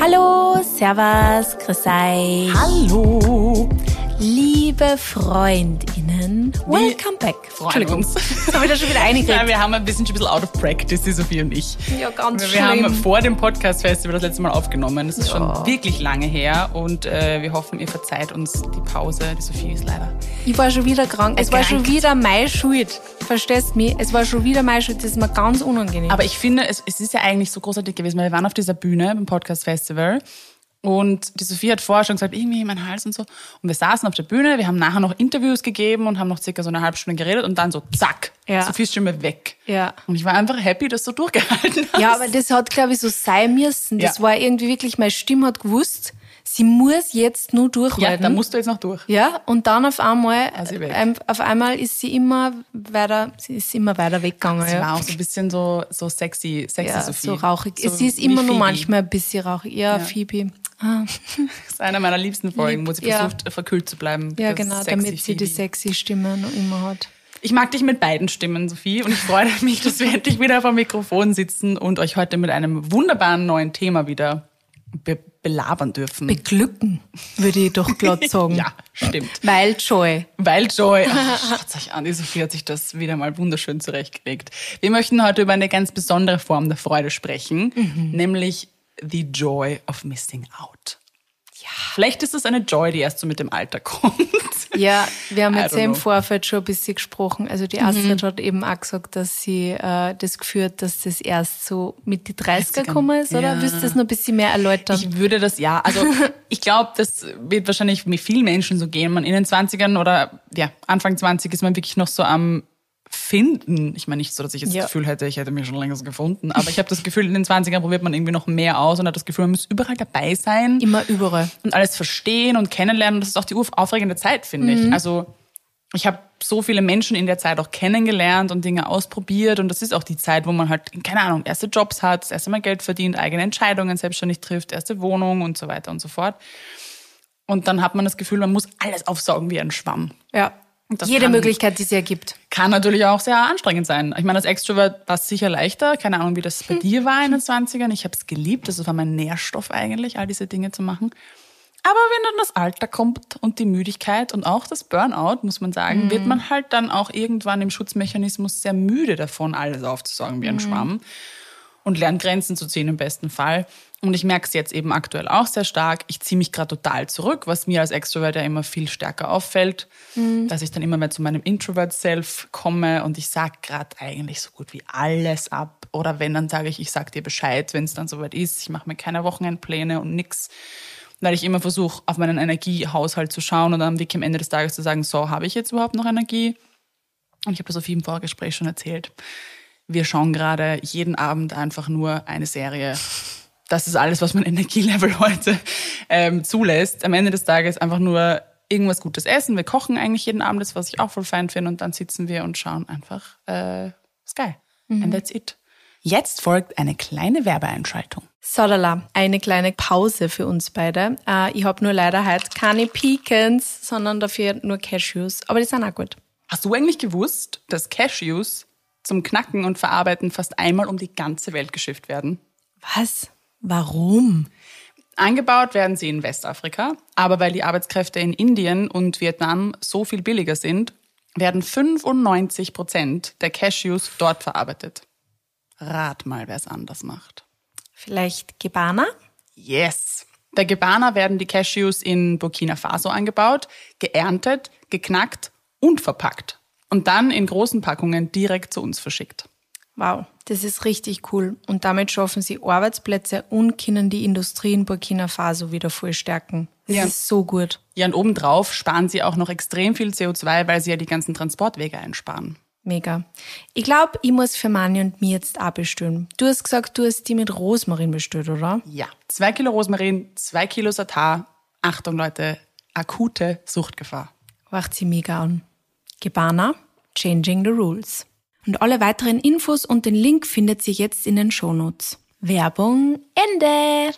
Hallo, Servus, Grüß euch. Hallo. Liebe FreundInnen, welcome back. freuen uns. Jetzt haben wir da schon wieder einige. Ja, wir haben ein bisschen, ein bisschen out of practice, die Sophie und ich. Ja, ganz wir schlimm. haben vor dem Podcast-Festival das letzte Mal aufgenommen. Das ist schon wirklich lange her und äh, wir hoffen, ihr verzeiht uns die Pause. Die Sophie ist leider. Ich war schon wieder krank. Es war schon wieder meine Schuld. Verstehst du mich? Es war schon wieder meine Schuld. Das ist mir ganz unangenehm. Aber ich finde, es, es ist ja eigentlich so großartig gewesen, weil wir waren auf dieser Bühne beim Podcast-Festival und die Sophie hat vorher schon gesagt, irgendwie mein Hals und so. Und wir saßen auf der Bühne, wir haben nachher noch Interviews gegeben und haben noch circa so eine halbe Stunde geredet und dann so zack, Ja. Sophies Stimme weg. Ja. Und ich war einfach happy, dass du durchgehalten hast. Ja, aber das hat, glaube ich, so sein müssen. Das Ja. war irgendwie wirklich, meine Stimme hat gewusst, sie muss jetzt nur ja, durchhalten. da musst du jetzt noch durch. Ja, und dann auf einmal, weg. ähm, auf einmal ist sie immer weiter, sie ist immer weiter weggegangen. Sie ja. war auch so ein bisschen so, so sexy, sexy ja, Sophie. so rauchig. So sie ist immer nur Phoebe. manchmal ein bisschen rauchig. Ja, Phoebe. Ah, Das ist einer meiner liebsten Folgen, wo sie Ja. versucht, äh, verkühlt zu bleiben. ja, genau, damit sie die Phoebe. sexy Stimme noch immer hat. Ich mag dich mit beiden Stimmen, Sophie, und ich freue mich, dass wir endlich wieder vor dem Mikrofon sitzen und euch heute mit einem wunderbaren neuen Thema wieder be belabern dürfen. Beglücken, würde ich doch glatt sagen. ja, stimmt. Weil Joy. Weil Joy, ach, schaut euch an, die Sophie hat sich das wieder mal wunderschön zurechtgelegt. Wir möchten heute über eine ganz besondere Form der Freude sprechen, nämlich the joy of missing out. Ja. Vielleicht ist es eine Joy, die erst so mit dem Alter kommt. Ja, wir haben jetzt ja im. Vorfeld schon ein bisschen gesprochen. Also die Astrid hat eben auch gesagt, dass sie äh, das geführt, dass das erst so mit die 30er gekommen ist, oder? Ja. Willst du das noch ein bisschen mehr erläutern? Ich würde das ja, also ich glaube, das wird wahrscheinlich mit vielen Menschen so gehen. Man in den 20ern oder ja, Anfang 20 ist man wirklich noch so am Finden. Ich meine nicht so, dass ich jetzt Ja. das Gefühl hätte, ich hätte mich schon längst gefunden, aber ich habe das Gefühl, in den 20ern probiert man irgendwie noch mehr aus und hat das Gefühl, man muss überall dabei sein Immer überall. und alles verstehen und kennenlernen. Und das ist auch die aufregende Zeit, finde Mhm. ich. Also ich habe so viele Menschen in der Zeit auch kennengelernt und Dinge ausprobiert. Und das ist auch die Zeit, wo man halt, keine Ahnung, erste Jobs hat, das erste Mal Geld verdient, eigene Entscheidungen selbstständig trifft, erste Wohnung und so weiter und so fort. Und dann hat man das Gefühl, man muss alles aufsaugen wie ein Schwamm. Ja. Jede kann- Möglichkeit, die es ergibt. Kann natürlich auch sehr anstrengend sein. Ich meine, als Extrovert war es sicher leichter. Keine Ahnung, wie das bei dir war in den 20ern. Ich habe es geliebt. Das war mein Nährstoff eigentlich, all diese Dinge zu machen. Aber wenn dann das Alter kommt und die Müdigkeit und auch das Burnout, muss man sagen, wird man halt dann auch irgendwann im Schutzmechanismus sehr müde davon, alles aufzusaugen wie ein Schwamm und lernt Grenzen zu ziehen im besten Fall. Und ich merke es jetzt eben aktuell auch sehr stark. Ich ziehe mich gerade total zurück, was mir als Extrovert ja immer viel stärker auffällt, dass ich dann immer mehr zu meinem Introvert-Self komme und ich sage gerade eigentlich so gut wie alles ab. Oder wenn, dann sage ich, ich sag dir Bescheid, wenn es dann soweit ist. Ich mache mir keine Wochenendpläne und nix. Weil ich immer versuche, auf meinen Energiehaushalt zu schauen und dann wirklich am Ende des Tages zu sagen, so, habe ich jetzt überhaupt noch Energie? Und ich habe das auf jedem Vorgespräch schon erzählt. Wir schauen gerade jeden Abend einfach nur eine Serie. Das ist alles, was mein Energielevel heute ähm, zulässt. Am Ende des Tages einfach nur irgendwas Gutes essen. Wir kochen eigentlich jeden Abend, das was ich auch voll fein finde. Und dann sitzen wir und schauen einfach äh, Sky. And that's it. Jetzt folgt eine kleine Werbeeinschaltung. Sodala, eine kleine Pause für uns beide. Äh, ich habe nur leider heute keine Pecans, sondern dafür nur Cashews. Aber die sind auch gut. Hast du eigentlich gewusst, dass Cashews zum Knacken und Verarbeiten fast einmal um die ganze Welt geschifft werden? Was? Warum? Angebaut werden sie in Westafrika, aber weil die Arbeitskräfte in Indien und Vietnam so viel billiger sind, werden 95 Prozent der Cashews dort verarbeitet. Rat mal, wer es anders macht. Vielleicht Gebana? Yes. Bei Gebana werden die Cashews in Burkina Faso angebaut, geerntet, geknackt und verpackt. Und dann in großen Packungen direkt zu uns verschickt. Wow, das ist richtig cool. Und damit schaffen sie Arbeitsplätze und können die Industrie in Burkina Faso wieder voll stärken. Das Ja. ist so gut. Ja, und obendrauf sparen sie auch noch extrem viel CO2, weil sie ja die ganzen Transportwege einsparen. Mega. Ich glaube, ich muss für Mani und mir jetzt auch bestellen. Du hast gesagt, du hast die mit Rosmarin bestellt, oder? Ja, zwei Kilo Rosmarin, zwei Kilo Satar. Achtung, Leute, akute Suchtgefahr. Wacht sie mega an. Gebana, Changing the Rules. Und alle weiteren Infos und den Link findet sie jetzt in den Shownotes. Werbung Ende.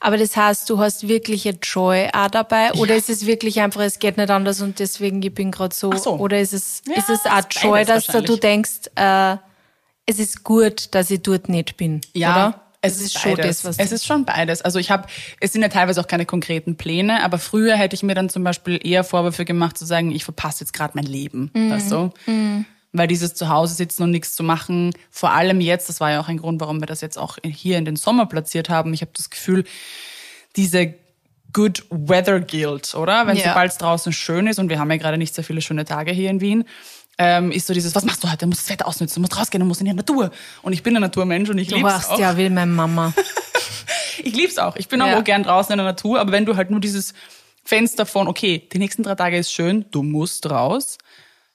Aber das heißt, du hast wirklich eine Joy auch dabei oder ist es wirklich einfach, es geht nicht anders und deswegen ich bin gerade so, so. oder ist es Ja, ist es auch Joy, dass du, denkst, äh, es ist gut, dass ich dort nicht bin, Ja, oder? Es, Es ist ist schon beides. das, was es ist schon beides. Also ich habe, es sind ja teilweise auch keine konkreten Pläne, aber früher hätte ich mir dann zum Beispiel eher Vorwürfe gemacht zu sagen, ich verpasse jetzt gerade mein Leben, Mhm. weißt du? Weil dieses Zuhause sitzen und nichts zu machen, vor allem jetzt, das war ja auch ein Grund, warum wir das jetzt auch hier in den Sommer platziert haben. Ich habe das Gefühl, diese Good Weather Guild, oder? Wenn Ja. sobald es draußen schön ist und wir haben ja gerade nicht sehr viele schöne Tage hier in Wien, ähm, ist so dieses, was machst du heute? Du musst das Wetter ausnutzen, du musst rausgehen, du musst in die Natur. Und ich bin ein Naturmensch und ich Du lieb's warst auch. ja wie meine Mama. Ich lieb's auch. Ich bin auch Ja. gern draußen in der Natur, aber wenn du halt nur dieses Fenster von, okay, die nächsten drei Tage ist schön, du musst raus,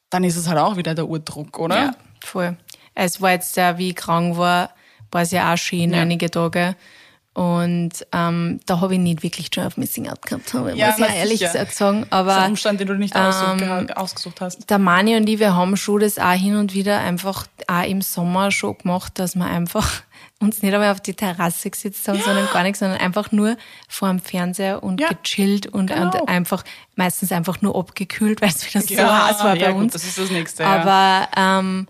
dann ist es halt auch wieder der Urdruck, oder? Ja, voll. Es war jetzt ja, wie ich krank war, war es ja auch schön, Ja. einige Tage. Und ähm, da habe ich nicht wirklich Joy of Missing Out gehabt, muss Ja, ich ja na ehrlich sicher. gesagt sagen. Das ist ein Aber Umstand, den du nicht geha- ausgesucht hast. der Mani und ich, wir haben schon das auch hin und wieder einfach auch im Sommer schon gemacht, dass wir einfach uns nicht einmal auf die Terrasse gesetzt haben, sondern gar nichts, sondern einfach nur vor dem Fernseher und Ja, gechillt und, genau. und einfach, meistens einfach nur abgekühlt, weil es wieder so Ja, heiß war bei ja, gut, uns. das ist das Nächste, ja. Aber ähm,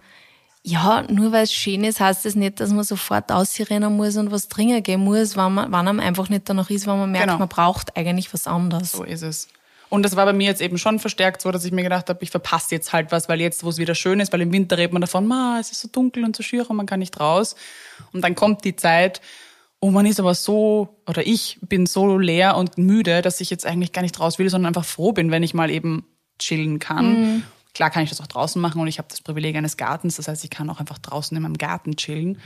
ja, nur weil es schön ist, heißt das nicht, dass man sofort ausrennen muss und was trinken gehen muss, wenn, man, wenn einem einfach nicht danach ist, wenn man merkt, Genau. man braucht eigentlich was anderes. So ist es. Und das war bei mir jetzt eben schon verstärkt so, dass ich mir gedacht habe, ich verpasse jetzt halt was, weil jetzt, wo es wieder schön ist, weil im Winter redet man davon, ma, es ist so dunkel und so schier und man kann nicht raus. Und dann kommt die Zeit, oh, man ist aber so, oder ich bin so leer und müde, dass ich jetzt eigentlich gar nicht raus will, sondern einfach froh bin, wenn ich mal eben chillen kann. Klar kann ich das auch draußen machen und ich habe das Privileg eines Gartens, das heißt, ich kann auch einfach draußen in meinem Garten chillen.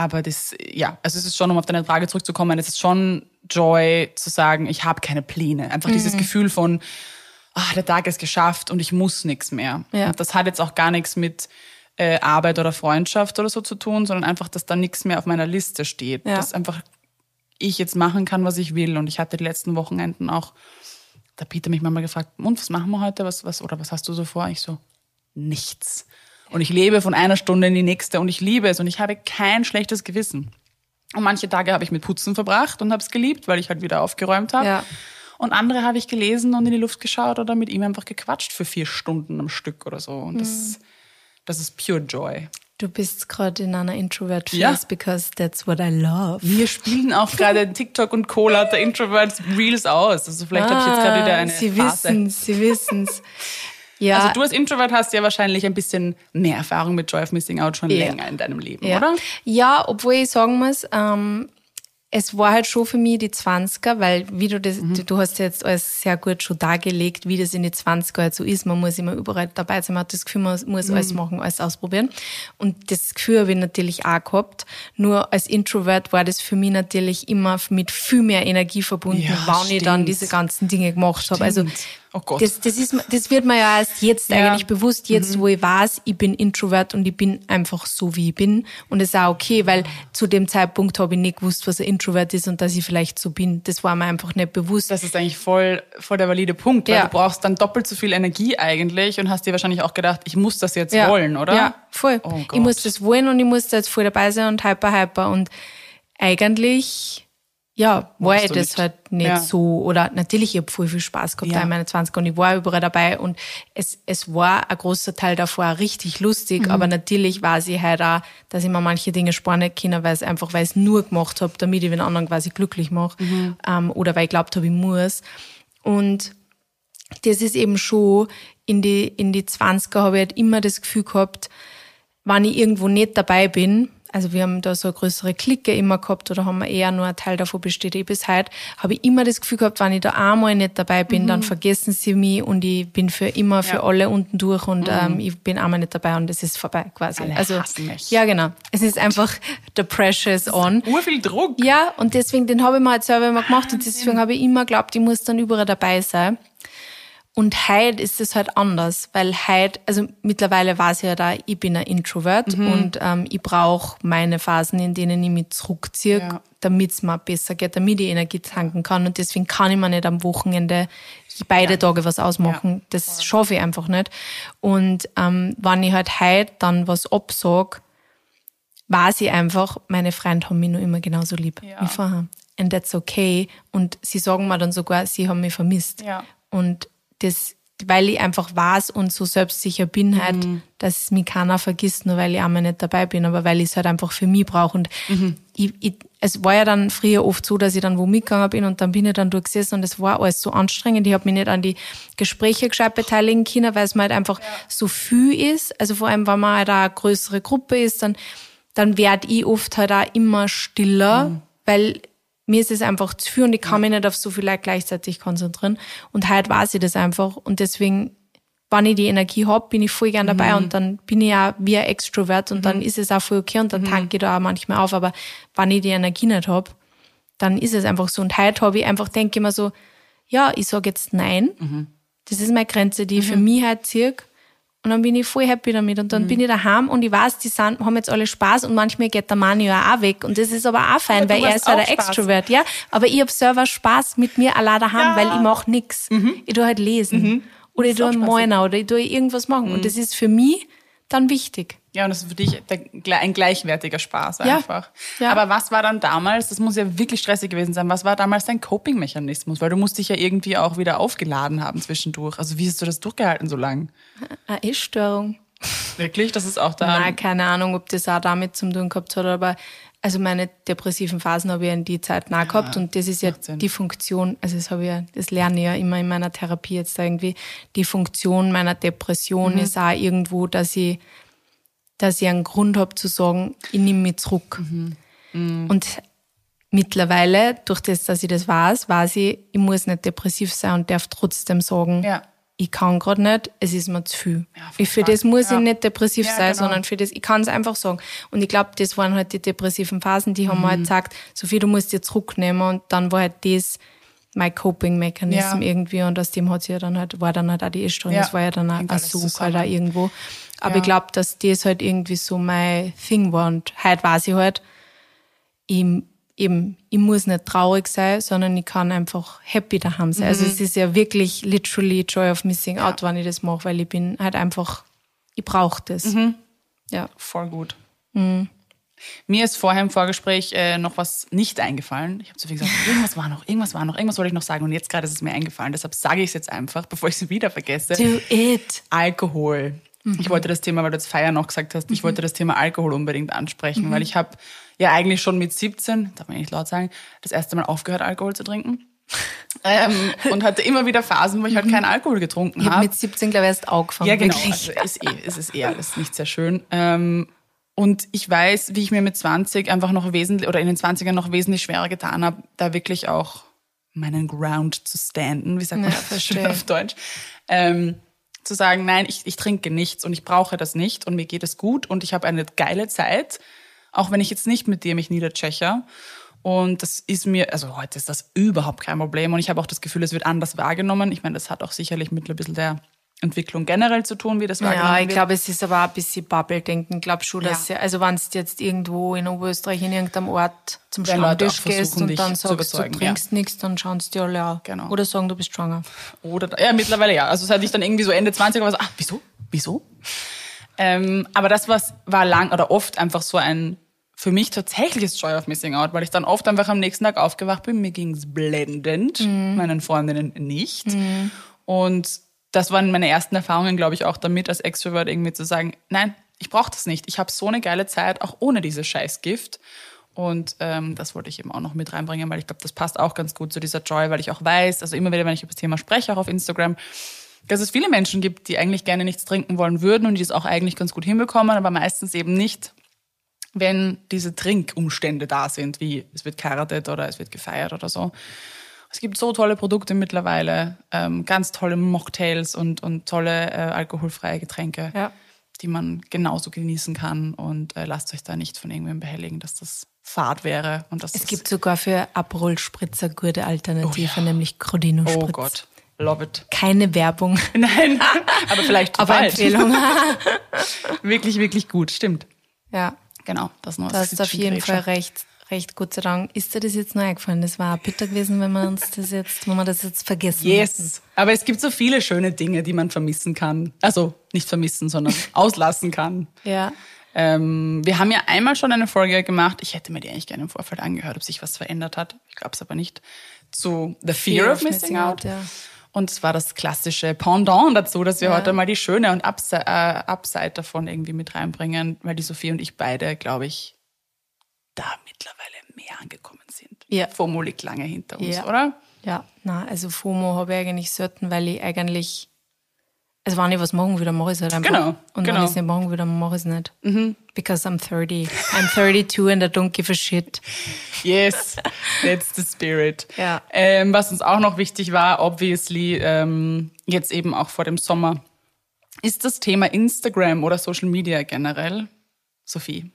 Aber das, ja, also es ist schon, um auf deine Frage zurückzukommen, es ist schon Joy zu sagen, ich habe keine Pläne. Einfach Mhm. dieses Gefühl von, ah, der Tag ist geschafft und ich muss nichts mehr. Ja. Und das hat jetzt auch gar nichts mit äh, Arbeit oder Freundschaft oder so zu tun, sondern einfach, dass da nichts mehr auf meiner Liste steht. Ja. Dass einfach ich jetzt machen kann, was ich will. Und ich hatte die letzten Wochenenden auch, da Peter mich manchmal gefragt, und was machen wir heute? Was, was, oder was hast du so vor? Ich so, nichts. Und ich lebe von einer Stunde in die nächste und ich liebe es und ich habe kein schlechtes Gewissen. Und manche Tage habe ich mit Putzen verbracht und habe es geliebt, weil ich halt wieder aufgeräumt habe. Ja. Und andere habe ich gelesen und in die Luft geschaut oder mit ihm einfach gequatscht für vier Stunden am Stück oder so. Und das, das ist pure Joy. Du bist gerade in einer Introvert Phase Ja. because that's what I love. Wir spielen auch gerade TikTok und Cola der Introverts Reels aus. Also vielleicht habe ich jetzt gerade wieder eine Ah, Sie Phase. wissen's, sie wissen's. Ja, Also du als Introvert hast ja wahrscheinlich ein bisschen mehr Erfahrung mit Joy of Missing Out schon Ja. länger in deinem Leben, ja. oder? Ja, obwohl ich sagen muss, ähm, es war halt schon für mich die 20er, weil wie du das, Mhm. du, hast jetzt alles sehr gut schon dargelegt, wie das in die 20er halt so ist. Man muss immer überall dabei sein, man hat das Gefühl, man muss Mhm. alles machen, alles ausprobieren. Und das Gefühl habe ich natürlich auch gehabt. Nur als Introvert war das für mich natürlich immer mit viel mehr Energie verbunden, Ja, wann ich dann stimmt. diese ganzen Dinge gemacht habe. Also Stimmt. Oh Gott. das, das, ist, das wird mir ja erst jetzt Ja. Mhm. eigentlich bewusst, jetzt wo ich weiß, ich bin Introvert und ich bin einfach so, wie ich bin. Und das ist auch okay, weil zu dem Zeitpunkt habe ich nicht gewusst, was ein Introvert ist und dass ich vielleicht so bin. Das war mir einfach nicht bewusst. Das ist eigentlich voll, voll der valide Punkt, weil Ja. du brauchst dann doppelt so viel Energie eigentlich und hast dir wahrscheinlich auch gedacht, ich muss das jetzt ja. wollen, oder? Ja, voll. Oh ich muss das wollen und ich muss da jetzt voll dabei sein und hyper, hyper. Und eigentlich, ja, war ich das halt nicht Ja. so. Oder natürlich, ich habe voll viel Spaß gehabt Ja. da in meinen 20 und ich war überall dabei und es, es war ein großer Teil davor richtig lustig, Mhm. aber natürlich weiß ich halt auch, dass ich mir manche Dinge sparen nicht kann, weil es einfach, weil ich es nur gemacht habe, damit ich den anderen quasi glücklich mache Mhm. ähm, oder weil ich glaubt habe, ich muss. Und das ist eben schon, in die, in die 20er habe ich halt immer das Gefühl gehabt, wenn ich irgendwo nicht dabei bin, also wir haben da so eine größere Clique immer gehabt oder haben wir eher nur ein Teil davon besteht eh bis heute, habe ich immer das Gefühl gehabt, wenn ich da einmal nicht dabei bin, dann vergessen sie mich und ich bin für immer für Ja. alle unten durch und ähm, ich bin einmal nicht dabei und es ist vorbei quasi. Alle also ja genau, es ist einfach the pressure is on. Urviel Druck. Ja, und deswegen, den habe ich mir halt selber immer gemacht und deswegen habe ich immer geglaubt, ich muss dann überall dabei sein. Und heute ist es halt anders, weil heute, also mittlerweile weiß ich ja da, ich bin ein Introvert Mhm. und ähm, ich brauche meine Phasen, in denen ich mich zurückziehe, Ja. damit es mir besser geht, damit ich Energie tanken kann. Und deswegen kann ich mir nicht am Wochenende beide Tage was ausmachen. Ja, Das schaffe ich einfach nicht. Und ähm, wenn ich halt heute dann was absag, weiß ich einfach, meine Freunde haben mich noch immer genauso lieb Ja. wie vorher. And that's okay. Und sie sagen mir dann sogar, sie haben mich vermisst. Ja. Und das weil ich einfach weiß und so selbstsicher bin halt, Mhm. dass mich keiner vergisst, nur weil ich einmal nicht dabei bin, aber weil ich es halt einfach für mich brauche. Und Mhm. ich, ich, es war ja dann früher oft so, dass ich dann wo mitgegangen bin und dann bin ich dann durchgesessen und es war alles so anstrengend. Ich habe mich nicht an die Gespräche gescheit beteiligen können, weil es mir halt einfach so viel ist. Also vor allem, wenn man halt eine größere Gruppe ist, dann, dann werd ich oft halt auch immer stiller, Mhm. weil mir ist es einfach zu viel und ich kann mich nicht auf so viel Leute gleichzeitig konzentrieren. Und heute weiß ich das einfach. Und deswegen, wenn ich die Energie hab, bin ich voll gern dabei und dann bin ich ja wie ein Extrovert und dann ist es auch voll okay und dann tanke ich da auch manchmal auf. Aber wenn ich die Energie nicht hab, dann ist es einfach so. Und heute habe ich einfach, denke ich mir so, ja, ich sage jetzt nein. Das ist meine Grenze, die ich für mich halt ziehe. Und dann bin ich voll happy damit. Und dann bin ich daheim und ich weiß, die sind, haben jetzt alle Spaß und manchmal geht der Mann ja auch weg. Und das ist aber auch fein, Aber weil er ist halt auch ein Spaß. Extrovert, ja. Aber ich hab selber Spaß mit mir allein daheim, Ja. weil ich mach nix. Ich tu halt lesen. Oder ich ist tu auch einen. Moiner oder ich tu irgendwas machen. Und das ist für mich dann wichtig. Ja, und das ist für dich der, ein gleichwertiger Spaß Ja. einfach. Ja. Aber was war dann damals, das muss ja wirklich stressig gewesen sein, was war damals dein Coping-Mechanismus? Weil du musst dich ja irgendwie auch wieder aufgeladen haben zwischendurch. Also wie hast du das durchgehalten so lang? Eine Essstörung. Wirklich? Das ist auch da. Nein, keine Ahnung, ob das auch damit zu tun gehabt hat, aber also meine depressiven Phasen habe ich in die Zeit nah gehabt und das ist ja macht Sinn. die Funktion, also das habe ich ja, das lerne ich ja immer in meiner Therapie jetzt irgendwie, die Funktion meiner Depression ist auch irgendwo, dass ich, dass ich einen Grund habe zu sagen, ich nehme mich zurück. Und mittlerweile, durch das, dass ich das weiß, weiß ich, ich muss nicht depressiv sein und darf trotzdem sagen, Ja. ich kann gerade nicht, es ist mir zu viel. Ja, für das muss Ja. ich nicht depressiv sein, genau. sondern für das, ich kann es einfach sagen. Und ich glaube, das waren halt die depressiven Phasen, die haben Mhm. mir halt gesagt, Sophie, du musst dir zurücknehmen und dann war halt das mein Coping-Mechanism Ja. irgendwie und aus dem hat sie ja dann halt, war dann halt auch die Essstörung, das war ja dann auch ein Such halt auch irgendwo. Aber Ja. ich glaube, dass das halt irgendwie so mein Thing war und heute weiß ich halt, ich, eben, ich muss nicht traurig sein, sondern ich kann einfach happy daheim sein. Mhm. Also es ist ja wirklich literally Joy of Missing Out, wenn ich das mache, weil ich bin halt einfach, ich brauche das. Mhm. Ja. Voll gut. Mir ist vorher im Vorgespräch äh, noch was nicht eingefallen. Ich habe zu viel gesagt, irgendwas war noch, irgendwas war noch, irgendwas wollte ich noch sagen und jetzt gerade ist es mir eingefallen. Deshalb sage ich es jetzt einfach, bevor ich es wieder vergesse. Do it. Alkohol. Ich wollte das Thema, weil du jetzt Feier noch gesagt hast, ich wollte das Thema Alkohol unbedingt ansprechen, weil ich habe ja eigentlich schon mit 17, darf man nicht laut sagen, das erste Mal aufgehört, Alkohol zu trinken. ähm, und hatte immer wieder Phasen, wo ich halt keinen Alkohol getrunken habe mit 17, glaube ich, erst angefangen. Ja, genau. Wirklich. Also ist eh, es ist eh alles nicht sehr schön. Ähm, und ich weiß, wie ich mir mit 20 einfach noch wesentlich, oder in den 20ern noch wesentlich schwerer getan habe, da wirklich auch meinen Ground zu standen, wie sagt man Ja, das verstehe. auf Deutsch, ähm, zu sagen, nein, ich, ich trinke nichts und ich brauche das nicht und mir geht es gut und ich habe eine geile Zeit, auch wenn ich jetzt nicht mit dir mich niedertschecher. Und das ist mir, also heute ist das überhaupt kein Problem und ich habe auch das Gefühl, es wird anders wahrgenommen. Ich meine, das hat auch sicherlich mit ein bisschen der Entwicklung generell zu tun, wie das wahrgenommen Ja, ich glaube, es ist aber auch ein bisschen Bubble-Denken. Ich glaube schon, dass, Ja. ja. also wenn du jetzt irgendwo in Oberösterreich in irgendeinem Ort zum auch Stammtisch gehst und dann sagst, du trinkst nichts, dann schauen sie dir alle an. Genau. Oder sagen, du bist schwanger. Oder, ja, mittlerweile ja. Also seit ich dann irgendwie so Ende 20 war, so, ah, wieso? Wieso? Ähm, aber das was war lang oder oft einfach so ein für mich tatsächliches Joy of Missing Out, weil ich dann oft einfach am nächsten Tag aufgewacht bin, mir ging's blendend, meinen Freundinnen nicht. Und das waren meine ersten Erfahrungen, glaube ich, auch damit als Extrovert irgendwie zu sagen, nein, ich brauche das nicht. Ich habe so eine geile Zeit, auch ohne dieses Scheißgift. Und ähm, das wollte ich eben auch noch mit reinbringen, weil ich glaube, das passt auch ganz gut zu dieser Joy, weil ich auch weiß, also immer wieder, wenn ich über das Thema spreche, auch auf Instagram, dass es viele Menschen gibt, die eigentlich gerne nichts trinken wollen würden und die es auch eigentlich ganz gut hinbekommen, aber meistens eben nicht, wenn diese Trinkumstände da sind, wie es wird geheiratet oder es wird gefeiert oder so. Es gibt so tolle Produkte mittlerweile, ähm, ganz tolle Mocktails und, und tolle äh, alkoholfreie Getränke, Ja. die man genauso genießen kann. Und äh, lasst euch da nicht von irgendwem behelligen, dass das Fahrt wäre. Und dass Es das, gibt sogar für Aperol Spritzer gute Alternative, Oh ja. nämlich Crodino Spritz. Oh Gott, love it. Keine Werbung, Nein, aber vielleicht aber bald. Empfehlung. Wirklich, wirklich gut, stimmt. ja, Genau, das nur da hast auf jeden Fall recht. Recht, Gott sei Dank. Ist dir das jetzt neu eingefallen? Das war bitter gewesen, wenn wir uns das jetzt, wenn wir das jetzt vergessen hätten. Yes. Aber es gibt so viele schöne Dinge, die man vermissen kann. Also nicht vermissen, sondern auslassen kann. Ja. Ähm, wir haben ja einmal schon eine Folge gemacht. Ich hätte mir die eigentlich gerne im Vorfeld angehört, ob sich was verändert hat. Ich glaube es aber nicht. Zu The Fear, of Missing, Out. ja. Und es war das klassische Pendant dazu, dass wir Ja. heute mal die Schöne und Upside, äh, Upside davon irgendwie mit reinbringen, weil die Sophie und ich beide, glaube ich, da mittlerweile mehr angekommen sind. Ja. FOMO liegt lange hinter uns, Ja. oder? Ja, na, also FOMO habe ich eigentlich selten, weil ich eigentlich, also wenn ich was machen will, dann mache ich es halt einfach. Genau, Und wenn genau. ich es nicht machen dann mache ich es nicht. Because I'm 30. I'm 32 and I don't give a shit. Yes, that's the spirit. Ja. Ähm, was uns auch noch wichtig war, obviously, ähm, jetzt eben auch vor dem Sommer, ist das Thema Instagram oder Social Media generell. Sophie,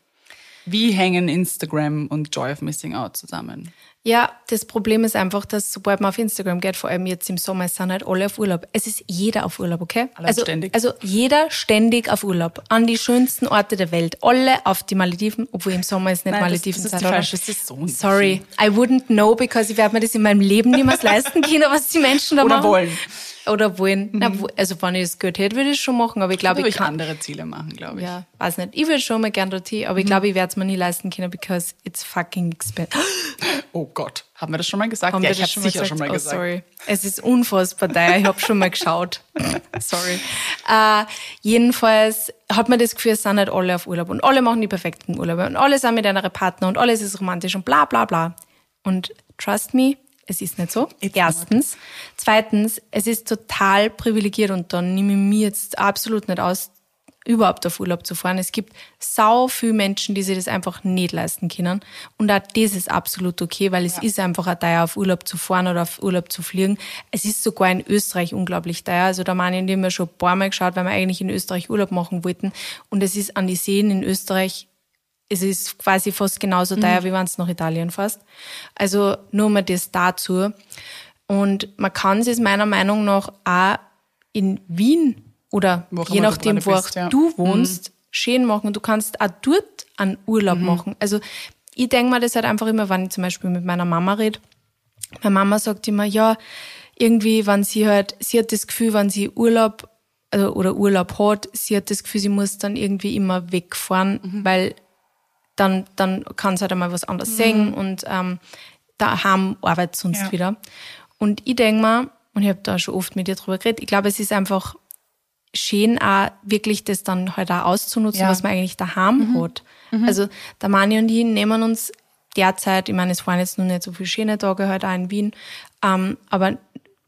wie hängen Instagram und Joy of Missing Out zusammen? Ja, das Problem ist einfach, dass sobald man auf Instagram geht, vor allem jetzt im Sommer, sind halt alle auf Urlaub. Es ist jeder auf Urlaub, okay? Alle also, ständig. also jeder ständig auf Urlaub. An die schönsten Orte der Welt. Alle auf die Malediven, obwohl im Sommer ist nicht Nein, das- Malediven das ist Zeit, die oder? falsche Saison. Sorry, I wouldn't know, because ich werde mir das in meinem Leben niemals leisten können, was die Menschen da Oder machen. wollen. Oder wollen. Na, wo- also wenn ich das Geld hätte, würde ich es schon machen, aber ich glaube, ich ich kann. andere Ziele machen, glaube ich. Ja, weiß nicht. Ich würde schon mal gern dorthin, aber ich glaube, ich werde es mir nie leisten können, because it's fucking expensive. Oh Gott, haben wir das schon mal gesagt? Haben ja, ich habe sicher schon mal Oh, gesagt. sorry. Es ist unfassbar teuer. Ich habe schon mal geschaut. sorry. Äh, jedenfalls hat man das Gefühl, es sind nicht alle auf Urlaub und alle machen die perfekten Urlaube und alle sind mit einer Partner und alles ist romantisch und bla bla bla. Und trust me, es ist nicht so. It's Erstens. Zweitens, es ist total privilegiert und da nehme ich mir jetzt absolut nicht aus, überhaupt auf Urlaub zu fahren. Es gibt sau viele Menschen, die sich das einfach nicht leisten können. Und auch das ist absolut okay, weil es ist einfach auch teuer, auf Urlaub zu fahren oder auf Urlaub zu fliegen. Es ist sogar in Österreich unglaublich teuer. Also da meine ich, haben wir schon ein paar Mal geschaut, weil wir eigentlich in Österreich Urlaub machen wollten. Und es ist an die Seen in Österreich es ist quasi fast genauso teuer, wie wenn es nach Italien fährst. Also nur mal das dazu. Und man kann es meiner Meinung nach auch in Wien oder Wo auch je nachdem, wo bist, ja. du wohnst, schön machen. Und du kannst auch dort einen Urlaub machen. Also ich denke mir das halt einfach immer, wenn ich zum Beispiel mit meiner Mama rede. Meine Mama sagt immer, ja, irgendwie, wenn sie halt, sie hat das Gefühl, wenn sie Urlaub also, oder Urlaub hat, sie hat das Gefühl, sie muss dann irgendwie immer wegfahren, weil dann, dann kann sie halt einmal was anderes sehen und ähm, daheim arbeitet sonst Ja. wieder. Und ich denke mir, und ich habe da schon oft mit ihr drüber geredet, ich glaube, es ist einfach schön, auch wirklich das dann halt auch auszunutzen, Ja. was man eigentlich daheim hat. Also der Mani und ich nehmen uns derzeit, ich meine, es waren jetzt noch nicht so viele schöne Tage halt auch in Wien, ähm, aber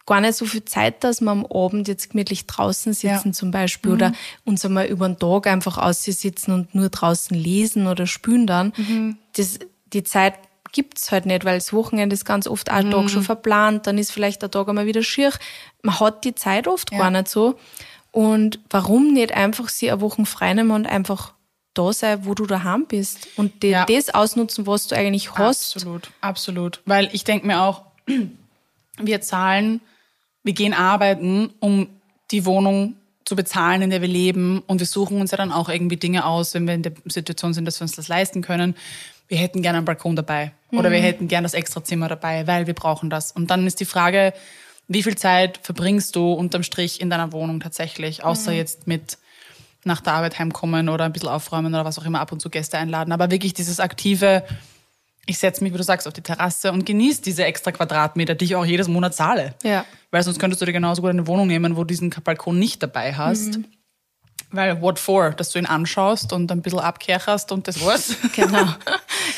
gar nicht so viel Zeit, dass wir am Abend jetzt gemütlich draußen sitzen Ja. zum Beispiel oder uns einmal über den Tag einfach aussitzen und nur draußen lesen oder spülen dann. Das, die Zeit gibt's halt nicht, weil das Wochenende ist ganz oft auch ein Tag schon verplant, dann ist vielleicht der Tag einmal wieder schier. Man hat die Zeit oft gar nicht so. Und warum nicht einfach sie eine Woche frei nehmen und einfach da sein, wo du daheim bist und dir Ja. das ausnutzen, was du eigentlich hast. Absolut, absolut. Weil ich denke mir auch, wir zahlen, wir gehen arbeiten, um die Wohnung zu bezahlen, in der wir leben. Und wir suchen uns ja dann auch irgendwie Dinge aus, wenn wir in der Situation sind, dass wir uns das leisten können. Wir hätten gerne einen Balkon dabei oder wir hätten gerne das Extrazimmer dabei, weil wir brauchen das. Und dann ist die Frage, wie viel Zeit verbringst du unterm Strich in deiner Wohnung tatsächlich, außer jetzt mit nach der Arbeit heimkommen oder ein bisschen aufräumen oder was auch immer, ab und zu Gäste einladen. Aber wirklich dieses aktive, ich setze mich, wie du sagst, auf die Terrasse und genieße diese extra Quadratmeter, die ich auch jedes Monat zahle. Ja. Weil sonst könntest du dir genauso gut eine Wohnung nehmen, wo du diesen Balkon nicht dabei hast. Mhm. Weil what for? Dass du ihn anschaust und ein bisschen abkercherst und das war's. Genau.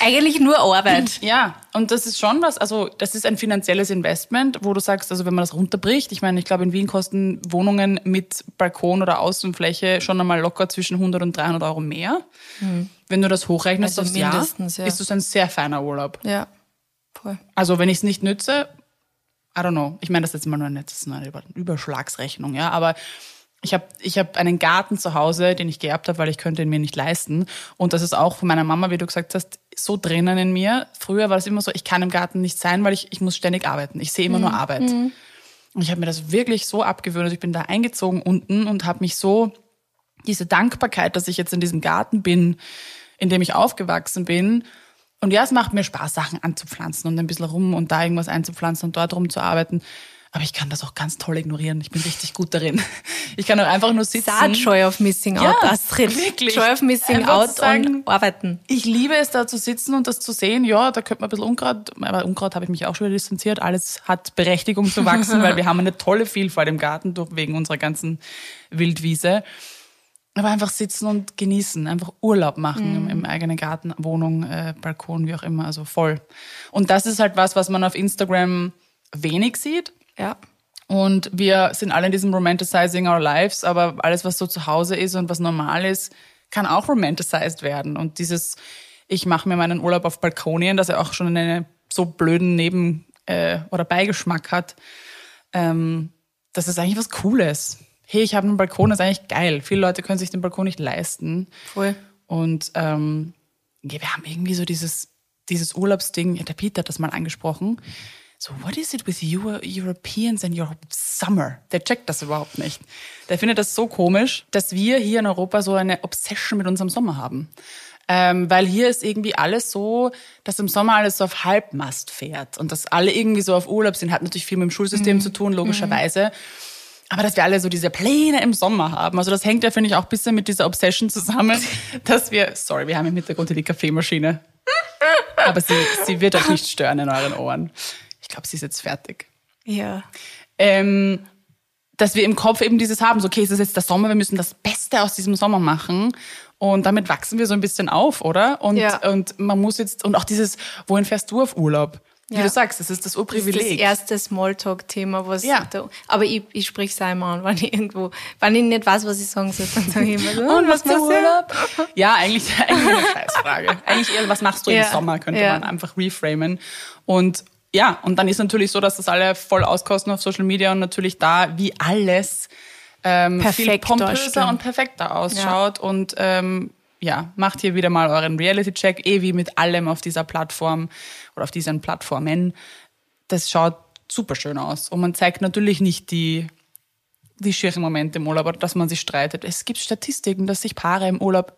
eigentlich nur Arbeit. Ja, und das ist schon was, also das ist ein finanzielles Investment, wo du sagst, also wenn man das runterbricht, ich meine, ich glaube in Wien kosten Wohnungen mit Balkon oder Außenfläche schon einmal locker zwischen 100 und 300 Euro mehr. Wenn du das hochrechnest Also aufs Jahr, ja. ist das ein sehr feiner Urlaub. Ja. Voll. Also wenn ich es nicht nütze, I don't know. Ich meine, das ist jetzt mal nur eine, das ist nur eine Über- Überschlagsrechnung, ja. Aber ich habe ich hab einen Garten zu Hause, den ich geerbt habe, weil ich könnte ihn mir nicht leisten. Und das ist auch von meiner Mama, wie du gesagt hast, so drinnen in mir. Früher war es immer so, ich kann im Garten nicht sein, weil ich, ich muss ständig arbeiten. Ich sehe immer nur Arbeit. Und ich habe mir das wirklich so abgewöhnt. Also ich bin da eingezogen unten und habe mich so diese Dankbarkeit, dass ich jetzt in diesem Garten bin, in dem ich aufgewachsen bin. Und ja, es macht mir Spaß, Sachen anzupflanzen und ein bisschen rum und da irgendwas einzupflanzen und dort rumzuarbeiten. Aber ich kann das auch ganz toll ignorieren. Ich bin richtig gut darin. Ich kann auch einfach nur sitzen. Sad Joy of Missing Out, Ja, Astrid. wirklich. Joy of Missing Einfach Out sagen- und arbeiten. Ich liebe es, da zu sitzen und das zu sehen. Ja, da könnte man ein bisschen Unkraut, aber Unkraut habe ich mich auch schon wieder distanziert. Alles hat Berechtigung zu wachsen, weil wir haben eine tolle Vielfalt im Garten durch, wegen unserer ganzen Wildwiese. Aber einfach sitzen und genießen, einfach Urlaub machen im, im eigenen Garten, Wohnung, äh, Balkon, wie auch immer, also voll. Und das ist halt was, was man auf Instagram wenig sieht. Ja. Und wir sind alle in diesem Romanticizing our lives, aber alles, was so zu Hause ist und was normal ist, kann auch romanticized werden. Und dieses, ich mache mir meinen Urlaub auf Balkonien, das ja auch schon einen so blöden Neben- äh, oder Beigeschmack hat, ähm, das ist eigentlich was Cooles. Hey, ich habe einen Balkon, das ist eigentlich geil. Viele Leute können sich den Balkon nicht leisten. Voll. Und ähm, wir haben irgendwie so dieses, dieses Urlaubsding, ja, der Peter hat das mal angesprochen. So, what is it with you Europeans and your summer? Der checkt das überhaupt nicht. Der findet das so komisch, dass wir hier in Europa so eine Obsession mit unserem Sommer haben. Ähm, weil hier ist irgendwie alles so, dass im Sommer alles so auf Halbmast fährt und dass alle irgendwie so auf Urlaub sind, hat natürlich viel mit dem Schulsystem zu tun, logischerweise. Aber dass wir alle so diese Pläne im Sommer haben. Also das hängt ja, finde ich, auch ein bisschen mit dieser Obsession zusammen, dass wir, sorry, wir haben im Hintergrund die Kaffeemaschine. Aber sie, sie wird euch nicht stören in euren Ohren. Ich glaube, sie ist jetzt fertig. Ja. Ähm, dass wir im Kopf eben dieses haben, so, okay, es ist jetzt der Sommer, wir müssen das Beste aus diesem Sommer machen. Und damit wachsen wir so ein bisschen auf, oder? Und, Ja. und man muss jetzt, und auch dieses, wohin fährst du auf Urlaub? Wie Ja. du sagst, das ist das Das ist Urprivileg. das erste Smalltalk-Thema, was Ja. da, aber ich, ich sprich es einmal an, wenn ich irgendwo, wenn ich nicht weiß, was ich sagen soll, dann sage ich immer so, Und was machst du? Urlaub? Ja, eigentlich, eigentlich eine Scheißfrage. Eigentlich eher, was machst du Ja, im Sommer, könnte man einfach reframen. Und ja, und dann ist natürlich so, dass das alle voll auskosten auf Social Media und natürlich da, wie alles, ähm, viel pompöser und perfekter ausschaut. Und ähm, ja, macht hier wieder mal euren Reality-Check, eh wie mit allem auf dieser Plattform oder auf diesen Plattformen. Das schaut super schön aus. Und man zeigt natürlich nicht die die schieren Momente im Urlaub oder dass man sich streitet. Es gibt Statistiken, dass sich Paare im Urlaub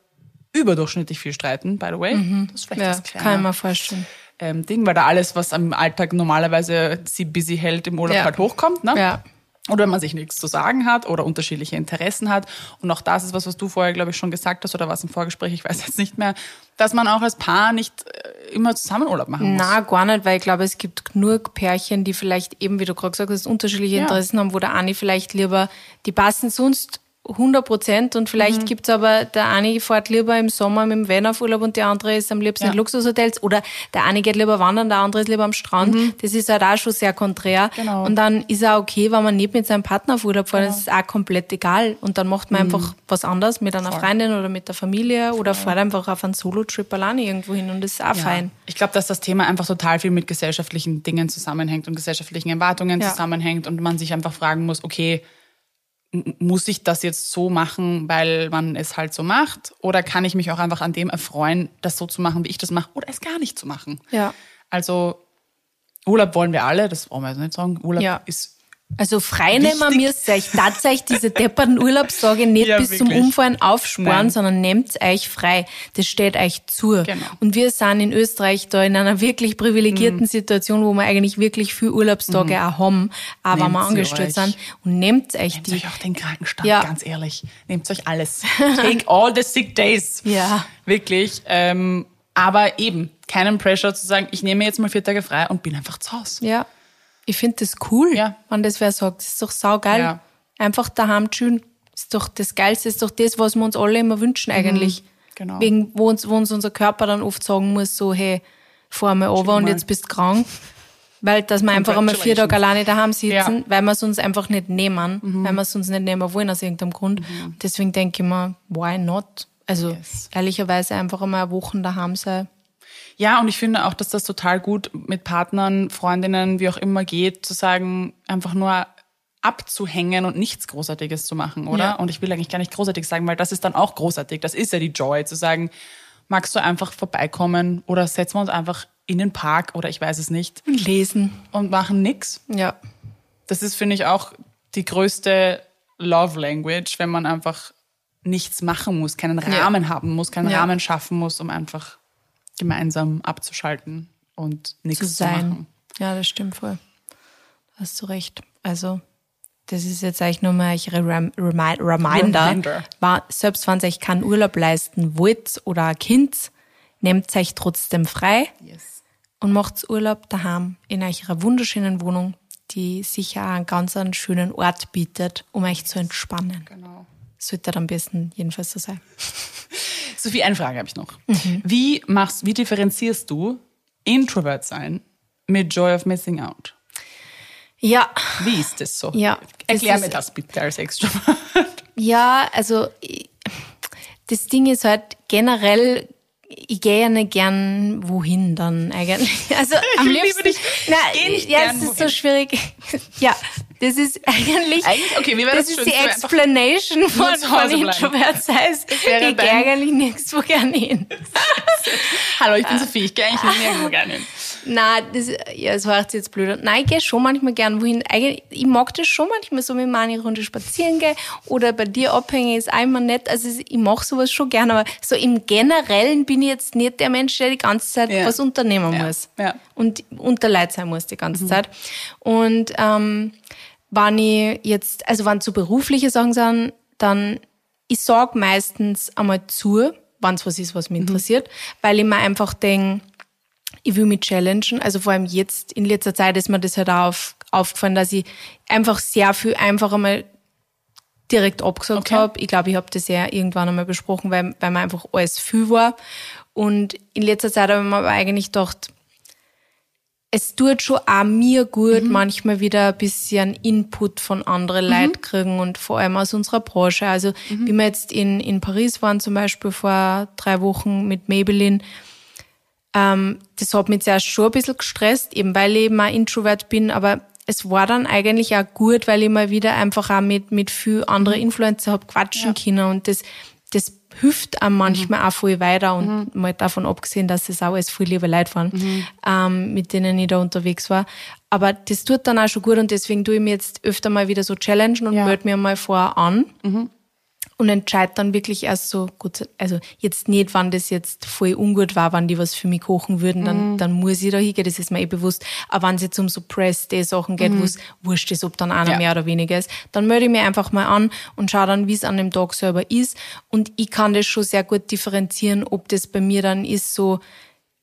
überdurchschnittlich viel streiten, by the way. Das ist vielleicht Ja, das kann ich mir vorstellen. Ähm, Ding, weil da alles, was am Alltag normalerweise sie busy hält, im Urlaub Ja. halt hochkommt. Ne? Ja. Oder wenn man sich nichts zu sagen hat oder unterschiedliche Interessen hat. Und auch das ist was, was du vorher, glaube ich, schon gesagt hast oder was im Vorgespräch, ich weiß jetzt nicht mehr, dass man auch als Paar nicht äh, immer zusammen Urlaub machen muss. Na, gar nicht, weil ich glaube, es gibt genug Pärchen, die vielleicht eben, wie du gerade gesagt hast, unterschiedliche Ja. Interessen haben, wo der eine vielleicht lieber, die passen sonst 100 Prozent und vielleicht gibt's aber, der eine fährt lieber im Sommer mit dem Van auf Urlaub und der andere ist am liebsten Ja. in Luxushotels oder der eine geht lieber wandern, der andere ist lieber am Strand. Das ist halt auch schon sehr konträr. Genau. Und dann ist auch okay, wenn man nicht mit seinem Partner auf Urlaub fährt, das ist auch komplett egal. Und dann macht man einfach was anderes mit einer Voll. Freundin oder mit der Familie oder fährt einfach auf einen Solo-Trip alleine irgendwo hin und das ist auch Ja. fein. Ich glaube, dass das Thema einfach total viel mit gesellschaftlichen Dingen zusammenhängt und gesellschaftlichen Erwartungen Ja. zusammenhängt und man sich einfach fragen muss, okay, muss ich das jetzt so machen, weil man es halt so macht? Oder kann ich mich auch einfach an dem erfreuen, das so zu machen, wie ich das mache, oder es gar nicht zu machen? Ja. Also Urlaub wollen wir alle, das brauchen wir jetzt nicht sagen. Urlaub Ja. ist Also frei nehmen Wichtig. müsst ihr euch tatsächlich diese depperten Urlaubstage nicht Ja, bis zum wirklich. Umfallen aufsparen, Nein. sondern nehmt euch frei. Das steht euch zu. Genau. Und wir sind in Österreich da in einer wirklich Mhm. privilegierten Situation, wo wir eigentlich wirklich viel Urlaubstage auch haben, aber Nehmt wir angestellt sind. Und nehmt euch Nehmt die. euch auch den Krankenstand, Ja. ganz ehrlich. Nehmt euch alles. Take all the sick days. Ja. Wirklich. Ähm, aber eben, keinen Pressure zu sagen, ich nehme jetzt mal vier Tage frei und bin einfach zu Hause. Ja. Ich finde das cool, Ja. wenn das wer sagt. Das ist doch saugeil. Ja. Einfach daheim chillen. Das ist doch das Geilste, ist doch das, was wir uns alle immer wünschen eigentlich. genau. Wegen, wo uns, wo uns unser Körper dann oft sagen muss, so, hey, fahr mal over und jetzt bist du krank. Weil, dass wir einfach einmal vier Tage alleine daheim sitzen, Ja. Mhm. weil wir es uns einfach nicht nehmen, weil wir es uns nicht nehmen wollen aus irgendeinem Grund. Deswegen denke ich mir, why not? Also, Yes. ehrlicherweise einfach einmal eine Woche daheim sein. Ja, und ich finde auch, dass das total gut mit Partnern, Freundinnen, wie auch immer geht, zu sagen, einfach nur abzuhängen und nichts Großartiges zu machen, oder? Ja. Und ich will eigentlich gar nicht großartig sagen, weil das ist dann auch großartig. Das ist ja die Joy, zu sagen, magst du einfach vorbeikommen oder setzen wir uns einfach in den Park oder ich weiß es nicht Und lesen. und machen nix. Ja. Das ist, finde ich, auch die größte Love Language, wenn man einfach nichts machen muss, keinen Rahmen haben muss, keinen Ja. Rahmen schaffen muss, um einfach gemeinsam abzuschalten und zu nichts zu, sein. machen. Ja, das stimmt voll. Hast du recht. Also, das ist jetzt eigentlich nur mal eure Rem Remi Reminder. Reminder. War, selbst wenn ihr euch keinen Urlaub leisten wollt oder ein Kind, nehmt euch trotzdem frei Yes. und macht Urlaub daheim in eurer wunderschönen Wohnung, die sicher einen ganz einen schönen Ort bietet, um euch zu entspannen. Genau. Sollte am besten jedenfalls so sein. Sophie, eine Frage habe ich noch. Mhm. Wie machst, wie differenzierst du Introvert sein mit Joy of Missing Out? Ja, Wie ist das so? Ja, Erklär das mir das bitte als Extrovert. Ja, also ich- das Ding ist halt generell, ich gehe ja nicht gern wohin dann eigentlich. Also am liebe liebsten. dich. Nein, ja, es ist wohin. so schwierig. Ja, das ist eigentlich. Eigentlich- okay, wäre das das ist die Explanation von, von Hause bleiben? Introvert. Das heißt, ich gehe eigentlich nirgendwo gern hin. Hallo, ich bin Sophie, ich gehe eigentlich nirgendwo gerne hin. Nein, das, ja, das war jetzt blöd. Nein, ich gehe schon manchmal gern wohin. Eigentlich, ich mag das schon manchmal so mit Mani Runde spazieren gehen oder bei dir abhängen ist einmal nett. Also ich mache sowas schon gern, aber so im Generellen bin ich jetzt nicht der Mensch, der die ganze Zeit Ja. was unternehmen Ja, muss. ja. Und unter Leid sein muss die ganze Zeit. Und ähm, wenn ich jetzt, also wenn so berufliche Sachen sind, dann ich sag meistens einmal zu, wenn es was ist, was mich interessiert, weil ich mir einfach denke, ich will mich challengen. Also vor allem jetzt, in letzter Zeit ist mir das halt auch auf, aufgefallen, dass ich einfach sehr viel einfach einmal direkt abgesagt Okay. habe. Ich glaube, ich habe das ja irgendwann einmal besprochen, weil, weil mir einfach alles viel war. Und in letzter Zeit habe ich mir aber eigentlich gedacht, es tut schon auch mir gut, manchmal wieder ein bisschen Input von anderen Leuten kriegen und vor allem aus unserer Branche. Also, wie wir jetzt in, in Paris waren, zum Beispiel vor drei Wochen mit Maybelline, ähm, das hat mich zuerst schon ein bisschen gestresst, eben weil ich eben ein Introvert bin, aber es war dann eigentlich auch gut, weil ich mal wieder einfach auch mit, mit viel anderen Influencer hab quatschen können und das, das hilft einem manchmal auch viel weiter und mal davon abgesehen, dass es auch alles viel liebe Leute waren, ähm, mit denen ich da unterwegs war. Aber das tut dann auch schon gut und deswegen tue ich mir jetzt öfter mal wieder so challengen und Ja. melde mir mal vorher an und entscheide dann wirklich erst so, gut, also jetzt nicht, wann das jetzt voll ungut war, wann die was für mich kochen würden, dann, dann muss ich da hingehen, das ist mir eh bewusst. Aber wenn es jetzt um so Press-Day-Sachen geht, wo es wurscht ist, ob dann einer Ja. mehr oder weniger ist, dann melde ich mir einfach mal an und schaue dann, wie es an dem Tag selber ist. Und ich kann das schon sehr gut differenzieren, ob das bei mir dann ist so,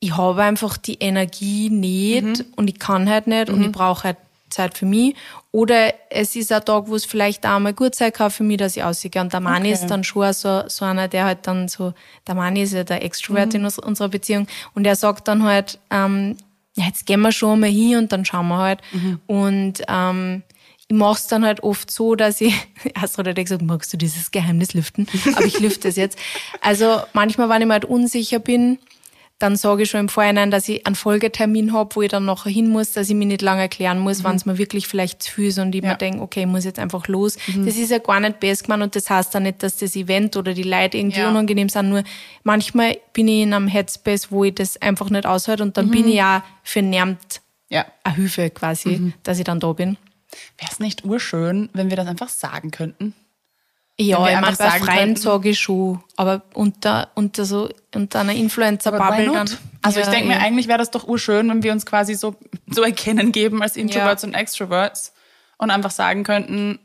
ich habe einfach die Energie nicht und ich kann halt nicht und ich brauche halt Zeit für mich. Oder es ist ein Tag, wo es vielleicht auch mal gut sein kann für mich, dass ich aussehe. Und der Mann Okay. ist dann schon so, so einer, der halt dann so, der Mann ist ja der Extrovert in uns- unserer Beziehung und er sagt dann halt, ähm, ja, jetzt gehen wir schon mal hin und dann schauen wir halt. Und ähm, ich mache es dann halt oft so, dass ich, erst hat gesagt, magst du dieses Geheimnis lüften? Aber ich lüfte es jetzt. Also manchmal, wenn ich mir halt unsicher bin, dann sage ich schon im Vorhinein, dass ich einen Folgetermin habe, wo ich dann nachher hin muss, dass ich mich nicht lange erklären muss, wenn es mir wirklich vielleicht zu viel ist und ich Ja. mir denke, okay, ich muss jetzt einfach los. Das ist ja gar nicht best gemeint und das heißt dann nicht, dass das Event oder die Leute irgendwie Ja. unangenehm sind. Nur manchmal bin ich in einem Headspace, wo ich das einfach nicht aushalte und dann bin ich ja für nervt Ja. eine Hilfe quasi, dass ich dann da bin. Wäre es nicht urschön, wenn wir das einfach sagen könnten? Ja, Wenn ich einfach bei Freien sage ich schon, aber unter, unter so, unter einer Influencer-Bubble dann. Also ich Ja, denke mir, ja. eigentlich wäre das doch urschön, wenn wir uns quasi so, so erkennen geben als Introverts Ja. und Extroverts und einfach sagen könnten,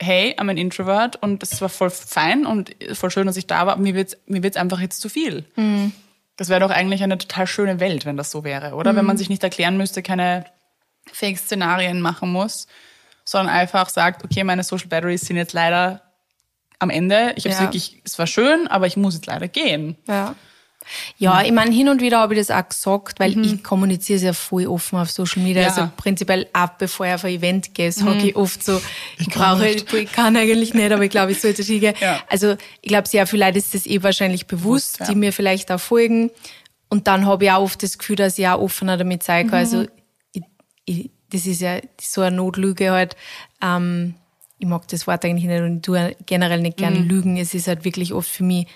hey, I'm an Introvert und es war voll fein und voll schön, dass ich da war, aber mir wird's mir wird's einfach jetzt zu viel. Mhm. Das wäre doch eigentlich eine total schöne Welt, wenn das so wäre, oder? Wenn Mhm. man sich nicht erklären müsste, keine Fake-Szenarien machen muss, sondern einfach sagt, okay, meine Social Batteries sind jetzt leider am Ende. Ich habe Ja. wirklich, es war schön, aber ich muss jetzt leider gehen. Ja. Ja, ich meine, hin und wieder habe ich das auch gesagt, weil ich kommuniziere sehr voll offen auf Social Media. Ja. Also prinzipiell ab, bevor ich auf ein Event gehe, sage ich oft so, ich, brauche, ich, ich kann eigentlich nicht, aber ich glaube, ich sollte hingehen. Ja. Also ich glaube, sehr viele Leute ist das eh wahrscheinlich bewusst, Bewusst, ja. die mir vielleicht auch folgen. Und dann habe ich auch oft das Gefühl, dass ich auch offener damit sein kann. Also ich, ich, das ist ja so eine Notlüge halt. Ähm, ich mag das Wort eigentlich nicht und ich tue generell nicht gerne lügen. Es ist halt wirklich oft für mich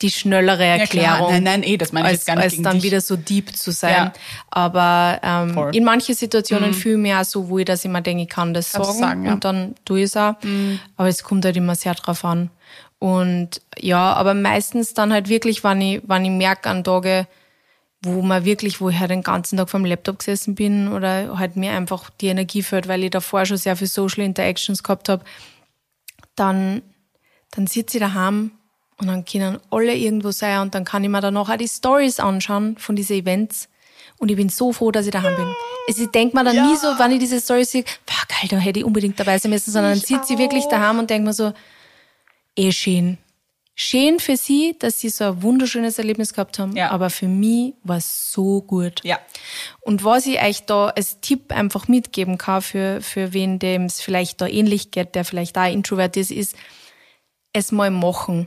die schnellere Ja. Erklärung. Nein, nein, eh, das meine ich als, gar nicht als dann dich. wieder so deep zu sein. Ja. Aber ähm, Voll. Mhm. in manchen Situationen fühle ich mich auch so wohl, dass ich mir denke, ich kann das sagen, sagen, ja. Mhm. und dann tue ich es auch. Aber es kommt halt immer sehr drauf an. Und ja, aber meistens dann halt wirklich, wenn ich, wenn ich merke an Tage, wo man wirklich, wo ich halt den ganzen Tag vom Laptop gesessen bin oder halt mir einfach die Energie fehlt, weil ich davor schon sehr viel Social Interactions gehabt habe, dann, dann sitze ich daheim und dann können alle irgendwo sein und dann kann ich mir danach auch die Stories anschauen von diesen Events. Und ich bin so froh, dass ich daheim bin. Also ich denke mir dann Ja. nie so, wenn ich diese Stories sehe, boah, geil, da hätte ich unbedingt dabei sein müssen, sondern dann Ich sitze ich wirklich daheim und denke mir so, eh schön. Schön für sie, dass sie so ein wunderschönes Erlebnis gehabt haben, Ja. aber für mich war es so gut. Ja. Und was ich euch da als Tipp einfach mitgeben kann, für, für wen dem es vielleicht da ähnlich geht, der vielleicht auch introvert ist, ist, es mal machen.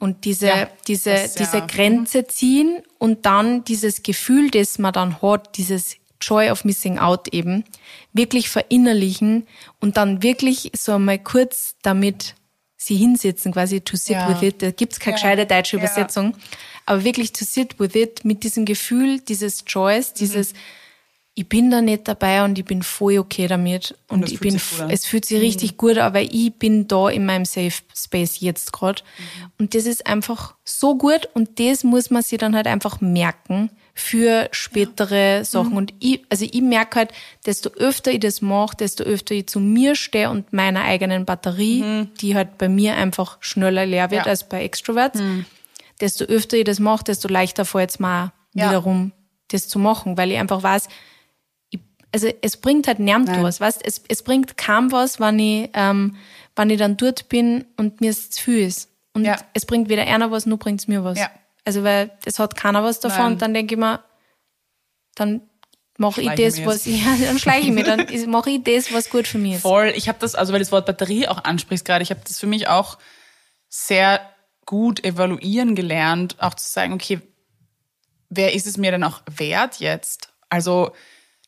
Und diese, Ja, diese, das ist ja- diese Grenze ziehen und dann dieses Gefühl, das man dann hat, dieses Joy of Missing Out eben, wirklich verinnerlichen und dann wirklich so einmal kurz damit sie hinsetzen, quasi to sit Ja. with it. Da gibt's keine Ja. gescheite deutsche Ja. Übersetzung. Aber wirklich to sit with it, mit diesem Gefühl, dieses Joys, Mhm. Ich bin da nicht dabei und ich bin voll okay damit. Und, es ich bin, gut es fühlt sich richtig gut an, weil ich bin da in meinem Safe Space jetzt gerade. Mhm. Und das ist einfach so gut und das muss man sich dann halt einfach merken für spätere Sachen. Mhm. Und ich, also ich merke halt, desto öfter ich das mache, desto öfter ich zu mir stehe und meiner eigenen Batterie, die halt bei mir einfach schneller leer wird Mhm. Ja. Mhm. als bei Extroverts, desto öfter ich das mache, desto leichter fällt es mir Ja. wiederum, das zu machen, weil ich einfach weiß, also es bringt halt niemand was, weißt? Es, es bringt kaum was, wenn ich, ähm, wenn ich dann dort bin und mir es zu viel ist. Und Ja. es bringt weder einer was, noch bringt es mir was. Ja. Also weil es hat keiner was davon Nein. und dann denke ich mir, dann mache ich das, was ja, dann schleiche ich mir, dann mache ich das, was gut für mich ist. Voll. Ich habe das, also weil du das Wort Batterie auch ansprichst gerade, ich habe das für mich auch sehr gut evaluieren gelernt, auch zu sagen, okay, wer ist es mir denn auch wert jetzt? Also,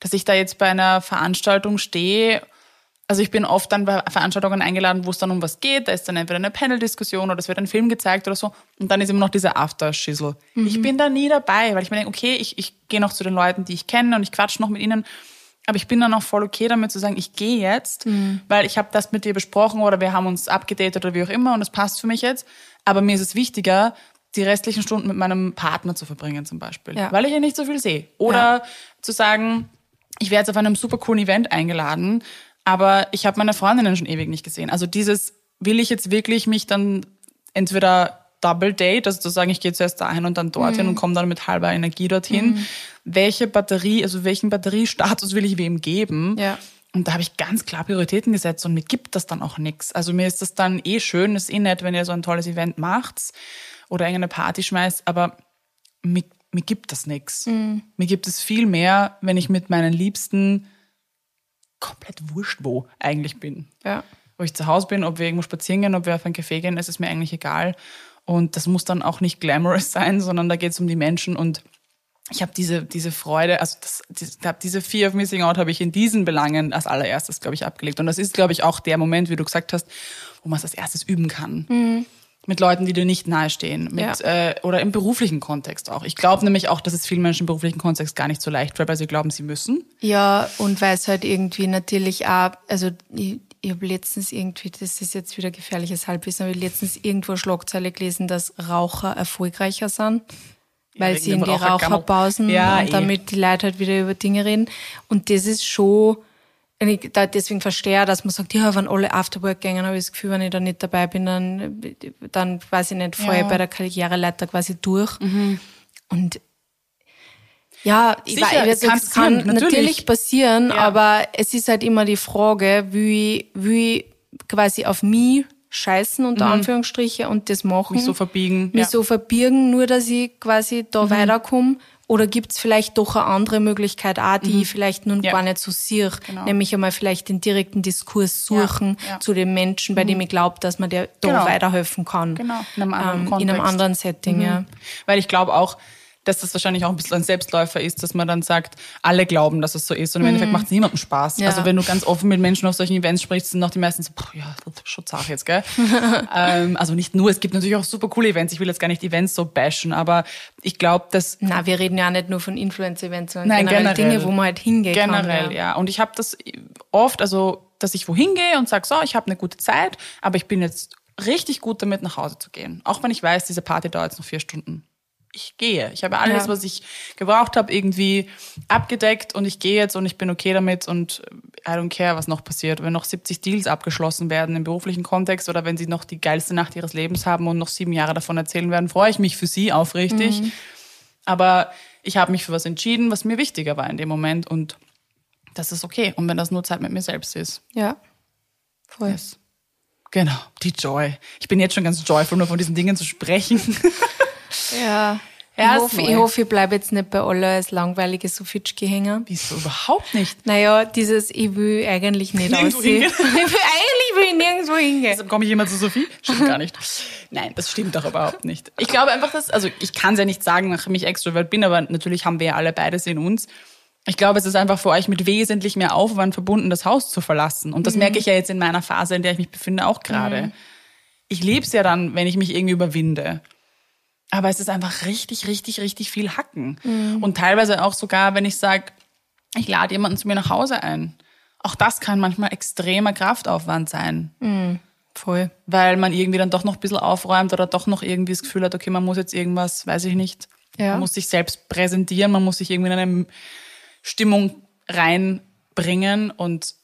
dass ich da jetzt bei einer Veranstaltung stehe, also ich bin oft dann bei Veranstaltungen eingeladen, wo es dann um was geht, da ist dann entweder eine Panel-Diskussion oder es wird ein Film gezeigt oder so und dann ist immer noch dieser After-Schissel. Ich bin da nie dabei, weil ich mir denke, okay, ich, ich gehe noch zu den Leuten, die ich kenne und ich quatsche noch mit ihnen, aber ich bin dann auch voll okay damit zu sagen, ich gehe jetzt, weil ich habe das mit dir besprochen oder wir haben uns abgedatet oder wie auch immer und es passt für mich jetzt. Aber mir ist es wichtiger, die restlichen Stunden mit meinem Partner zu verbringen zum Beispiel, Ja. weil ich ja nicht so viel sehe. Oder zu sagen, ich werde jetzt auf einem super coolen Event eingeladen, aber ich habe meine Freundinnen schon ewig nicht gesehen. Also dieses, will ich jetzt wirklich mich dann entweder Double Date, also zu sagen, ich gehe zuerst dahin und dann dorthin und komme dann mit halber Energie dorthin. Welche Batterie, also welchen Batteriestatus will ich wem geben? Ja. Und da habe ich ganz klar Prioritäten gesetzt und mir gibt das dann auch nichts. Also mir ist das dann eh schön, ist eh nett, wenn ihr so ein tolles Event macht oder irgendeine Party schmeißt, aber mir, mir gibt das nichts. Mir gibt es viel mehr, wenn ich mit meinen Liebsten komplett wurscht wo eigentlich bin. Ja. Wo ich zu Hause bin, ob wir irgendwo spazieren gehen, ob wir auf ein Café gehen, es ist mir eigentlich egal. Und das muss dann auch nicht glamorous sein, sondern da geht es um die Menschen und ich habe diese, diese Freude, also das, hab diese Fear of Missing Out habe ich in diesen Belangen als allererstes, glaube ich, abgelegt. Und das ist, glaube ich, auch der Moment, wie du gesagt hast, wo man es als erstes üben kann. Mit Leuten, die dir nicht nahestehen. Mit, Ja. äh, oder im beruflichen Kontext auch. Ich glaube nämlich auch, dass es vielen Menschen im beruflichen Kontext gar nicht so leicht fällt, weil sie glauben, sie müssen. Ja, und weil es halt irgendwie natürlich auch, also ich, ich habe letztens irgendwie, das ist jetzt wieder gefährliches Halbwissen, aber ich letztens irgendwo Schlagzeile gelesen, dass Raucher erfolgreicher sind, weil wegen sie in die. Raucherpausen Ja, und eh. damit die Leute halt wieder über Dinge reden. Und das ist schon, und ich da deswegen verstehe, ich, dass man sagt, ja, wenn alle Afterwork gehen, habe ich das Gefühl, wenn ich da nicht dabei bin, dann, dann weiß ich nicht, ich Ja. bei der Karriereleiter quasi durch. Und ja, ich Sicher, weiß, es also, kann kann natürlich. natürlich. passieren, Ja. aber es ist halt immer die Frage, wie, wie quasi auf mich scheißen, unter Anführungsstriche, und das machen. Mich so verbiegen. Mich ja. Mhm. so verbirgen, nur dass ich quasi da weiterkomme. Oder gibt's vielleicht doch eine andere Möglichkeit auch, die ich vielleicht nun Mhm. Ja. gar nicht so sehe. Genau. Nämlich einmal vielleicht den direkten Diskurs suchen Ja, ja. zu dem Menschen, bei dem ich glaube, dass man der da Genau. weiterhelfen kann. Genau, in einem anderen ähm, in einem anderen Setting, ja. Weil ich glaube auch, dass das wahrscheinlich auch ein bisschen ein Selbstläufer ist, dass man dann sagt, alle glauben, dass es so ist. Und im Endeffekt macht es niemandem Spaß. Mhm. Ja. Also wenn du ganz offen mit Menschen auf solchen Events sprichst, sind auch die meisten so, "Puh, ja, das ist schon zart jetzt, gell? ähm, also nicht nur, es gibt natürlich auch super coole Events. Ich will jetzt gar nicht Events so bashen, aber ich glaube, dass Na, wir reden ja nicht nur von Influencer-Events, sondern Nein, generell, generell. Dinge, wo man halt hingehen Generell, kann. ja. Und ich habe das oft, also, dass ich wohin gehe und sage, so, ich habe eine gute Zeit, aber ich bin jetzt richtig gut damit, nach Hause zu gehen. Auch wenn ich weiß, diese Party dauert jetzt noch vier Stunden. Ich gehe. Ich habe alles, Ja. was ich gebraucht habe, irgendwie abgedeckt und ich gehe jetzt und ich bin okay damit und I don't care, was noch passiert. Wenn noch 70 Deals abgeschlossen werden im beruflichen Kontext oder wenn sie noch die geilste Nacht ihres Lebens haben und noch sieben Jahre davon erzählen werden, freue ich mich für sie aufrichtig. Aber ich habe mich für was entschieden, was mir wichtiger war in dem Moment und das ist okay. Und wenn das nur Zeit mit mir selbst ist. Ja. Voll. Yes. Genau, die Joy. Ich bin jetzt schon ganz joyful, nur von diesen Dingen zu sprechen. Ja. Ja, ich, ich hoffe, ich bleibe jetzt nicht bei aller als langweilige Sofitschke hängen. Wieso überhaupt nicht? Naja, dieses, ich will eigentlich nicht Nirgendwo aussehen. hingehen. Ich will, eigentlich will ich nirgendwo hingehen. Deshalb komme ich immer zu Sophie? Stimmt gar nicht. Nein, das stimmt doch überhaupt nicht. Ich glaube einfach, dass, also ich kann es ja nicht sagen, nachdem ich extrovert bin, aber natürlich haben wir ja alle beides in uns. Ich glaube, es ist einfach für euch mit wesentlich mehr Aufwand verbunden, das Haus zu verlassen. Und das merke ich ja jetzt in meiner Phase, in der ich mich befinde, auch gerade. Ich liebe es ja dann, wenn ich mich irgendwie überwinde. Aber es ist einfach richtig, richtig, richtig viel Hacken. Und teilweise auch sogar, wenn ich sage, ich lade jemanden zu mir nach Hause ein. Auch das kann manchmal extremer Kraftaufwand sein Voll. weil man irgendwie dann doch noch ein bisschen aufräumt oder doch noch irgendwie das Gefühl hat, okay, man muss jetzt irgendwas, weiß ich nicht, Ja. man muss sich selbst präsentieren, man muss sich irgendwie in eine Stimmung reinbringen und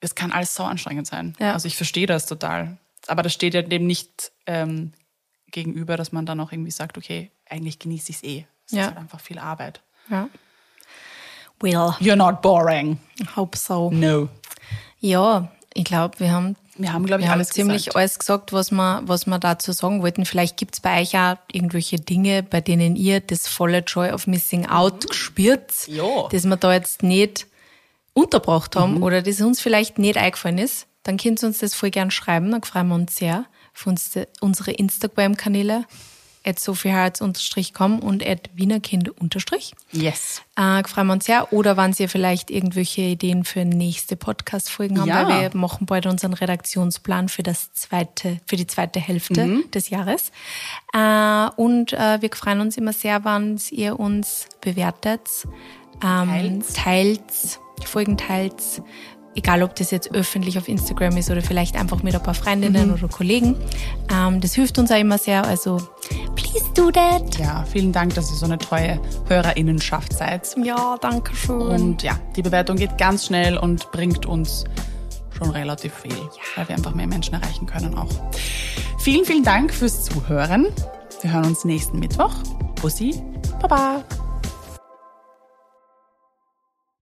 es kann alles so anstrengend sein. Ja. Also ich verstehe das total. Aber das steht ja dem nicht ähm, gegenüber, dass man dann auch irgendwie sagt, okay, eigentlich genieße ich es eh. Es Ja. ist halt einfach viel Arbeit. Ja. Well, You're not boring. hope so. No. Ja, ich glaube, wir haben, Wir haben, glaube ich, wir haben alles ziemlich gesagt. alles gesagt, was wir, was wir dazu sagen wollten. Vielleicht gibt's bei euch auch irgendwelche Dinge, bei denen ihr das volle Joy of Missing Out spürt, Ja. das wir da jetzt nicht unterbracht haben oder das uns vielleicht nicht eingefallen ist. Dann könnt ihr uns das voll gern schreiben, dann freuen wir uns sehr. Auf uns, unsere Instagram-Kanäle at sophieharz-com und at wienerkind. Yes. Äh, freuen wir uns sehr. Oder wenn Sie vielleicht irgendwelche Ideen für nächste Podcast-Folgen haben, Ja. weil wir machen bald unseren Redaktionsplan für das zweite, für die zweite Hälfte Mhm. des Jahres. Äh, und äh, wir freuen uns immer sehr, wenn ihr uns bewertet, ähm, teilt, die Folgen teilt. Egal, ob das jetzt öffentlich auf Instagram ist oder vielleicht einfach mit ein paar Freundinnen Mhm. oder Kollegen. Ähm, das hilft uns auch immer sehr. Also, please do that. Ja, vielen Dank, dass ihr so eine treue Hörerinnenschaft seid. Ja, danke schön. Und ja, die Bewertung geht ganz schnell und bringt uns schon relativ viel, weil wir einfach mehr Menschen erreichen können auch. Vielen, vielen Dank fürs Zuhören. Wir hören uns nächsten Mittwoch. Bussi, Baba.